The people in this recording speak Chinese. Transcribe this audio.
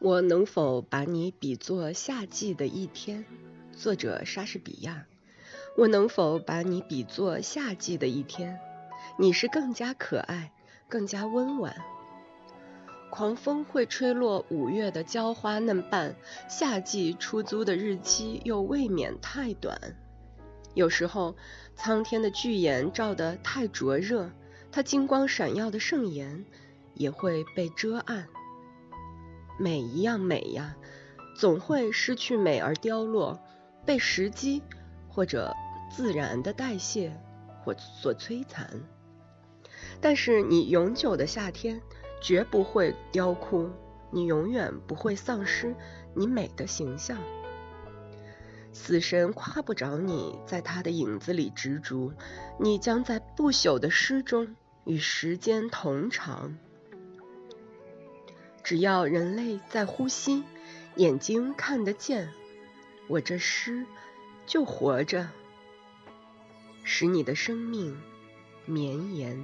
我能否把你比作夏季的一天？作者莎士比亚。我能否把你比作夏季的一天？你是更加可爱，更加温婉。狂风会吹落五月的娇花嫩瓣，夏季出租的日期又未免太短。有时候，苍天的巨眼照得太灼热，它金光闪耀的圣颜也会被遮暗。美一样美呀，总会失去美而凋落，被时机或者自然的代谢或所摧残。但是你永久的夏天绝不会凋枯，你永远不会丧失你美的形象。死神夸不着你在他的影子里执着，你将在不朽的诗中与时间同长。只要人类在呼吸，眼睛看得见，我这诗就活着，使你的生命绵延。